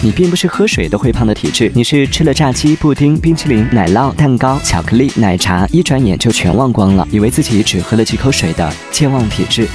你并不是喝水都会胖的体质。你是吃了炸鸡布丁冰淇淋奶酪蛋糕巧克力奶茶一转眼就全忘光了以为自己只喝了几口水的健忘体质。